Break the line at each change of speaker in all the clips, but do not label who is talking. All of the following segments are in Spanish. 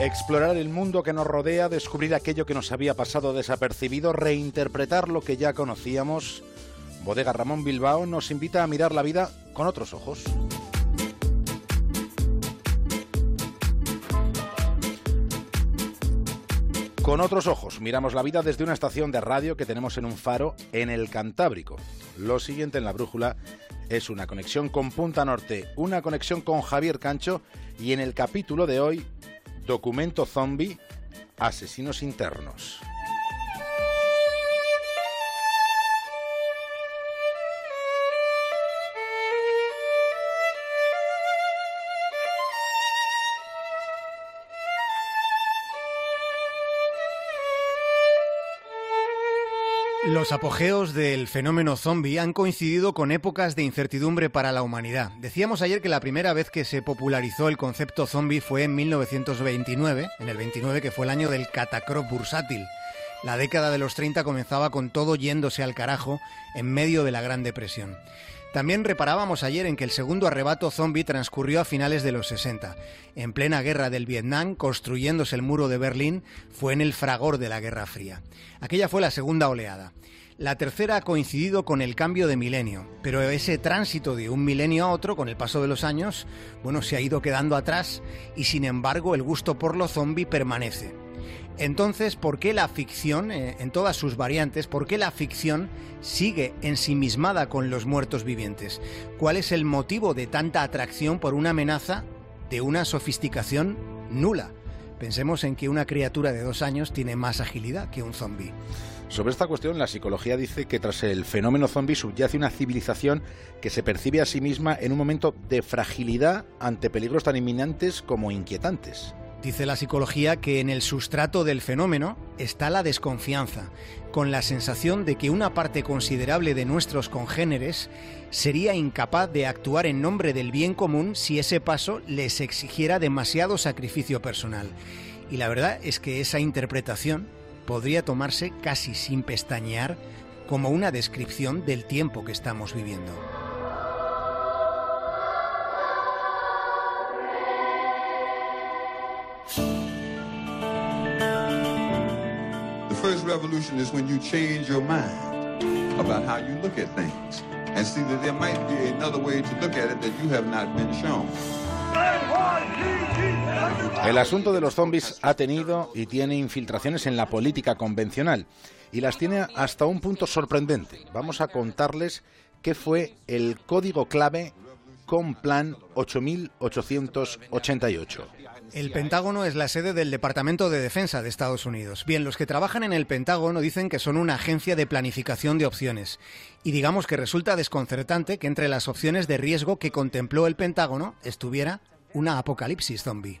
Explorar el mundo que nos rodea, descubrir aquello que nos había pasado desapercibido, reinterpretar lo que ya conocíamos. Bodega Ramón Bilbao nos invita a mirar la vida con otros ojos. Con otros ojos, miramos la vida desde una estación de radio que tenemos en un faro en el Cantábrico. Lo siguiente en la brújula es una conexión con Punta Norte, una conexión con Javier Cancho y en el capítulo de hoy, documento zombie, asesinos internos.
Los apogeos del fenómeno zombie han coincidido con épocas de incertidumbre para la humanidad. Decíamos ayer que la primera vez que se popularizó el concepto zombie fue en 1929, en el 29 que fue el año del catacrop bursátil. La década de los 30 comenzaba con todo yéndose al carajo en medio de la Gran Depresión. También reparábamos ayer en que el segundo arrebato zombie transcurrió a finales de los 60. En plena guerra del Vietnam, construyéndose el muro de Berlín, fue en el fragor de la Guerra Fría. Aquella fue la segunda oleada. La tercera ha coincidido con el cambio de milenio, pero ese tránsito de un milenio a otro, con el paso de los años, bueno, se ha ido quedando atrás y sin embargo el gusto por lo zombie permanece. Entonces, ¿por qué la ficción, eh, en todas sus variantes, por qué la ficción sigue ensimismada con los muertos vivientes? ¿Cuál es el motivo de tanta atracción por una amenaza de una sofisticación nula? Pensemos en que una criatura de dos años tiene más agilidad que un zombi.
Sobre esta cuestión, la psicología dice que tras el fenómeno zombie subyace una civilización que se percibe a sí misma en un momento de fragilidad ante peligros tan inminentes como inquietantes.
Dice la psicología que en el sustrato del fenómeno está la desconfianza, con la sensación de que una parte considerable de nuestros congéneres sería incapaz de actuar en nombre del bien común si ese paso les exigiera demasiado sacrificio personal. Y la verdad es que esa interpretación podría tomarse casi sin pestañear como una descripción del tiempo que estamos viviendo.
First revolution is when you change your mind about how you look at things and see that there might be another way to look at it that you have not been shown.
El asunto de los zombies ha tenido y tiene infiltraciones en la política convencional y las tiene hasta un punto sorprendente. Vamos a contarles qué fue el código clave con Plan 8888.
El Pentágono es la sede del Departamento de Defensa de Estados Unidos. Bien, los que trabajan en el Pentágono dicen que son una agencia de planificación de opciones. Y digamos que resulta desconcertante que entre las opciones de riesgo que contempló el Pentágono estuviera una apocalipsis zombie.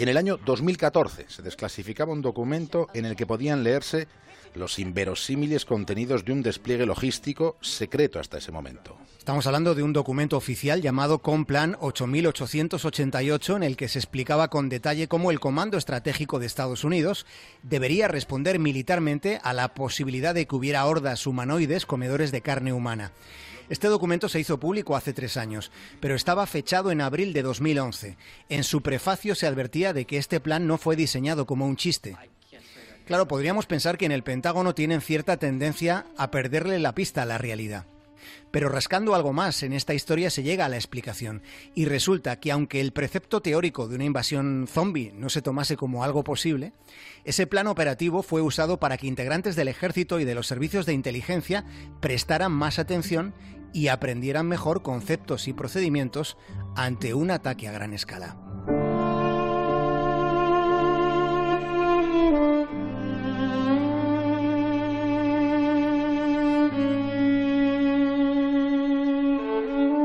En el año 2014 se desclasificaba un documento en el que podían leerse los inverosímiles contenidos de un despliegue logístico secreto hasta ese momento.
Estamos hablando de un documento oficial llamado Complan 8888 en el que se explicaba con detalle cómo el Comando Estratégico de Estados Unidos debería responder militarmente a la posibilidad de que hubiera hordas humanoides comedores de carne humana. Este documento se hizo público hace tres años, pero estaba fechado en abril de 2011. En su prefacio se advertía de que este plan no fue diseñado como un chiste. Claro, podríamos pensar que en el Pentágono tienen cierta tendencia a perderle la pista a la realidad. Pero rascando algo más en esta historia se llega a la explicación y resulta que aunque el precepto teórico de una invasión zombie no se tomase como algo posible, ese plan operativo fue usado para que integrantes del ejército y de los servicios de inteligencia prestaran más atención y aprendieran mejor conceptos y procedimientos ante un ataque a gran escala.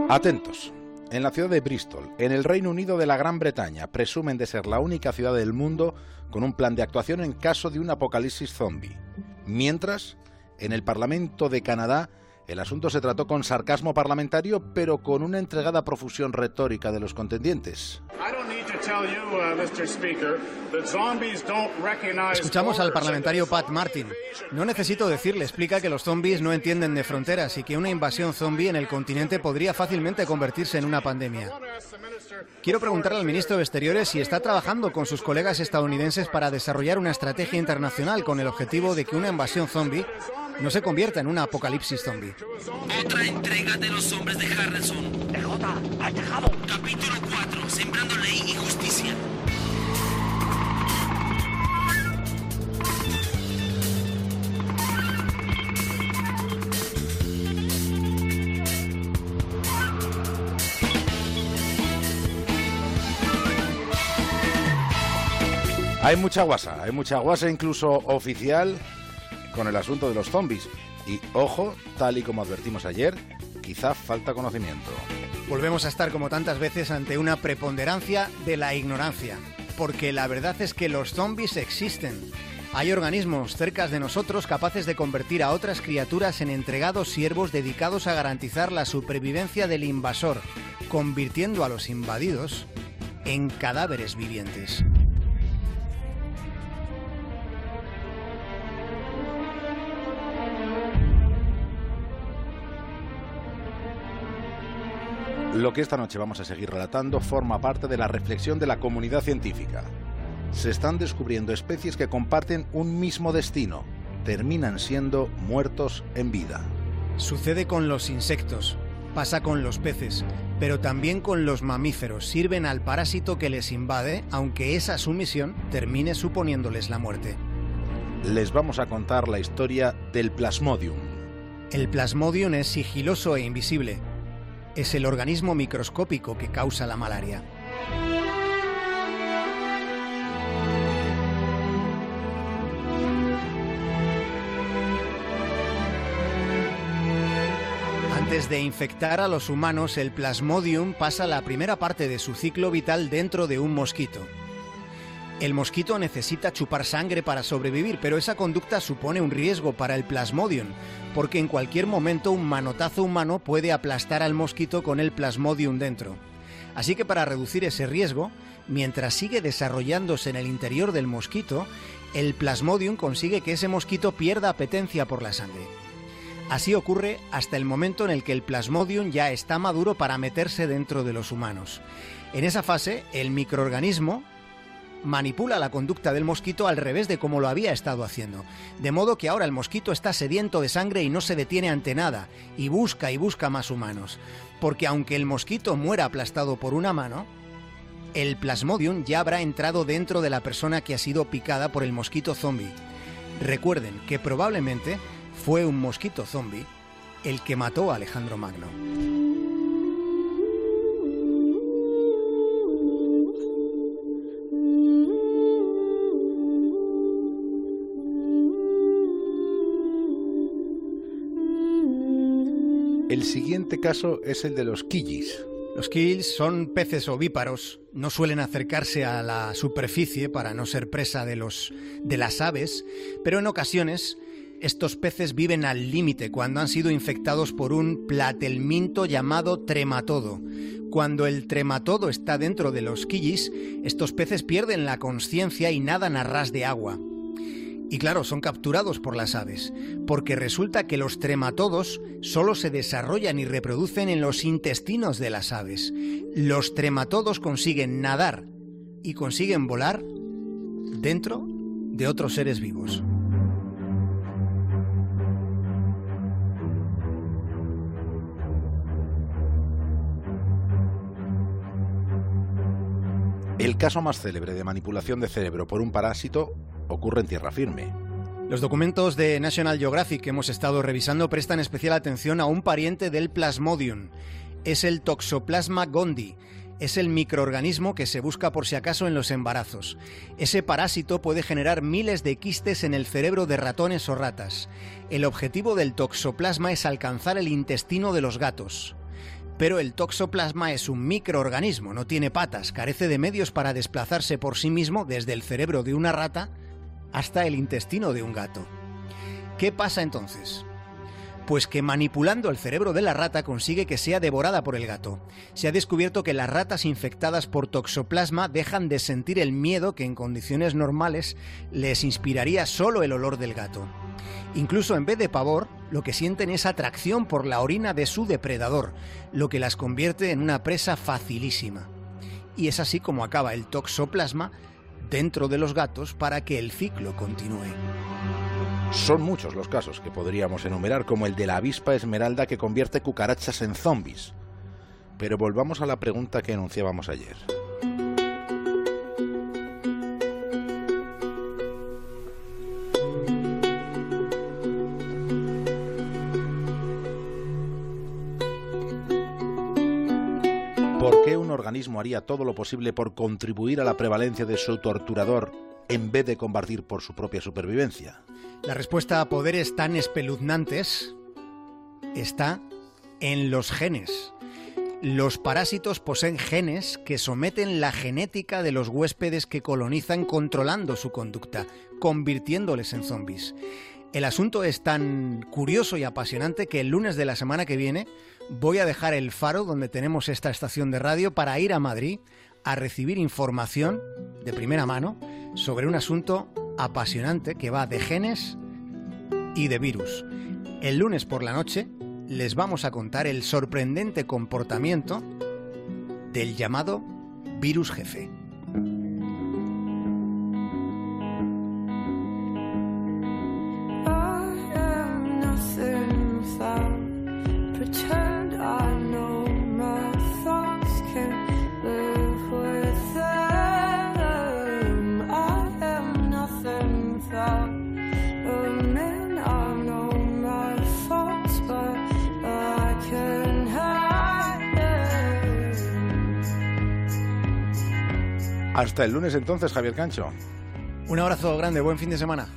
Atentos. En la ciudad de Bristol, en el Reino Unido de la Gran Bretaña, presumen de ser la única ciudad del mundo con un plan de actuación en caso de un apocalipsis zombie. Mientras, en el Parlamento de Canadá, el asunto se trató con sarcasmo parlamentario, pero con una entregada profusión retórica de los contendientes.
Escuchamos al parlamentario Pat Martin. No necesito decirle, explica que los zombies no entienden de fronteras y que una invasión zombie en el continente podría fácilmente convertirse en una pandemia. Quiero preguntarle al ministro de Exteriores si está trabajando con sus colegas estadounidenses para desarrollar una estrategia internacional con el objetivo de que una invasión zombie no se convierta en una apocalipsis zombie.
Otra entrega de los hombres de Harrison.
DJ, al tejado.
Capítulo 4. Sembrando ley y justicia.
Hay mucha guasa, hay mucha guasa incluso oficial con el asunto de los zombies. Y ojo, tal y como advertimos ayer, quizá falta conocimiento.
Volvemos a estar como tantas veces ante una preponderancia de la ignorancia, porque la verdad es que los zombies existen. Hay organismos cerca de nosotros capaces de convertir a otras criaturas en entregados siervos dedicados a garantizar la supervivencia del invasor, convirtiendo a los invadidos en cadáveres vivientes.
Lo que esta noche vamos a seguir relatando forma parte de la reflexión de la comunidad científica. Se están descubriendo especies que comparten un mismo destino, terminan siendo muertos en vida.
Sucede con los insectos, pasa con los peces, pero también con los mamíferos. Sirven al parásito que les invade, aunque esa sumisión termine suponiéndoles la muerte.
Les vamos a contar la historia del Plasmodium.
El Plasmodium es sigiloso e invisible. Es el organismo microscópico que causa la malaria. Antes de infectar a los humanos, el Plasmodium pasa la primera parte de su ciclo vital dentro de un mosquito. El mosquito necesita chupar sangre para sobrevivir, pero esa conducta supone un riesgo para el Plasmodium, porque en cualquier momento un manotazo humano puede aplastar al mosquito con el Plasmodium dentro. Así que para reducir ese riesgo, mientras sigue desarrollándose en el interior del mosquito, el Plasmodium consigue que ese mosquito pierda apetencia por la sangre. Así ocurre hasta el momento en el que el Plasmodium ya está maduro para meterse dentro de los humanos. En esa fase, el microorganismo manipula la conducta del mosquito al revés de como lo había estado haciendo. De modo que ahora el mosquito está sediento de sangre y no se detiene ante nada, y busca y busca más humanos. Porque aunque el mosquito muera aplastado por una mano, el plasmodium ya habrá entrado dentro de la persona que ha sido picada por el mosquito zombie. Recuerden que probablemente fue un mosquito zombie el que mató a Alejandro Magno.
El siguiente caso es el de los quillis.
Los quills son peces ovíparos, no suelen acercarse a la superficie para no ser presa de, los, de las aves, pero en ocasiones estos peces viven al límite cuando han sido infectados por un platelminto llamado trematodo. Cuando el trematodo está dentro de los quillis, estos peces pierden la conciencia y nadan a ras de agua. Y claro, son capturados por las aves, porque resulta que los trematodos solo se desarrollan y reproducen en los intestinos de las aves. Los trematodos consiguen nadar y consiguen volar dentro de otros seres vivos.
El caso más célebre de manipulación de cerebro por un parásito ocurre en tierra firme.
Los documentos de National Geographic que hemos estado revisando prestan especial atención a un pariente del Plasmodium. Es el Toxoplasma gondii. Es el microorganismo que se busca por si acaso en los embarazos. Ese parásito puede generar miles de quistes en el cerebro de ratones o ratas. El objetivo del toxoplasma es alcanzar el intestino de los gatos. Pero el toxoplasma es un microorganismo, no tiene patas, carece de medios para desplazarse por sí mismo desde el cerebro de una rata hasta el intestino de un gato. ¿Qué pasa entonces? Pues que manipulando el cerebro de la rata consigue que sea devorada por el gato. Se ha descubierto que las ratas infectadas por toxoplasma dejan de sentir el miedo que en condiciones normales les inspiraría solo el olor del gato. Incluso en vez de pavor, lo que sienten es atracción por la orina de su depredador, lo que las convierte en una presa facilísima. y es así como acaba el toxoplasma dentro de los gatos para que el ciclo continúe.
Son muchos los casos que podríamos enumerar, como el de la avispa esmeralda que convierte cucarachas en zombies. Pero volvamos a la pregunta que enunciábamos ayer. ¿Por qué un organismo haría todo lo posible por contribuir a la prevalencia de su torturador en vez de combatir por su propia supervivencia?
La respuesta a poderes tan espeluznantes está en los genes. Los parásitos poseen genes que someten la genética de los huéspedes que colonizan controlando su conducta, convirtiéndoles en zombies. El asunto es tan curioso y apasionante que el lunes de la semana que viene voy a dejar el faro donde tenemos esta estación de radio para ir a Madrid a recibir información de primera mano sobre un asunto apasionante que va de genes y de virus. El lunes por la noche les vamos a contar el sorprendente comportamiento del llamado virus jefe.
Hasta el lunes entonces, Javier Cancho.
Un abrazo grande, buen fin de semana.